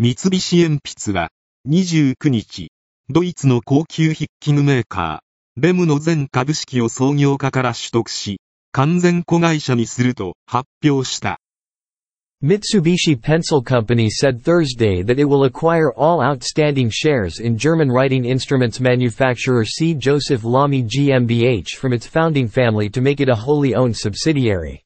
三菱鉛筆は29日、ドイツの高級筆記具メーカー、レムの全株式を創業家から取得し、完全子会社にすると発表した。Mitsubishi Pencil Company said Thursday that it will acquire all outstanding shares in German writing instruments manufacturer C. Joseph Lamy GmbH from its founding family to make it a wholly owned subsidiary.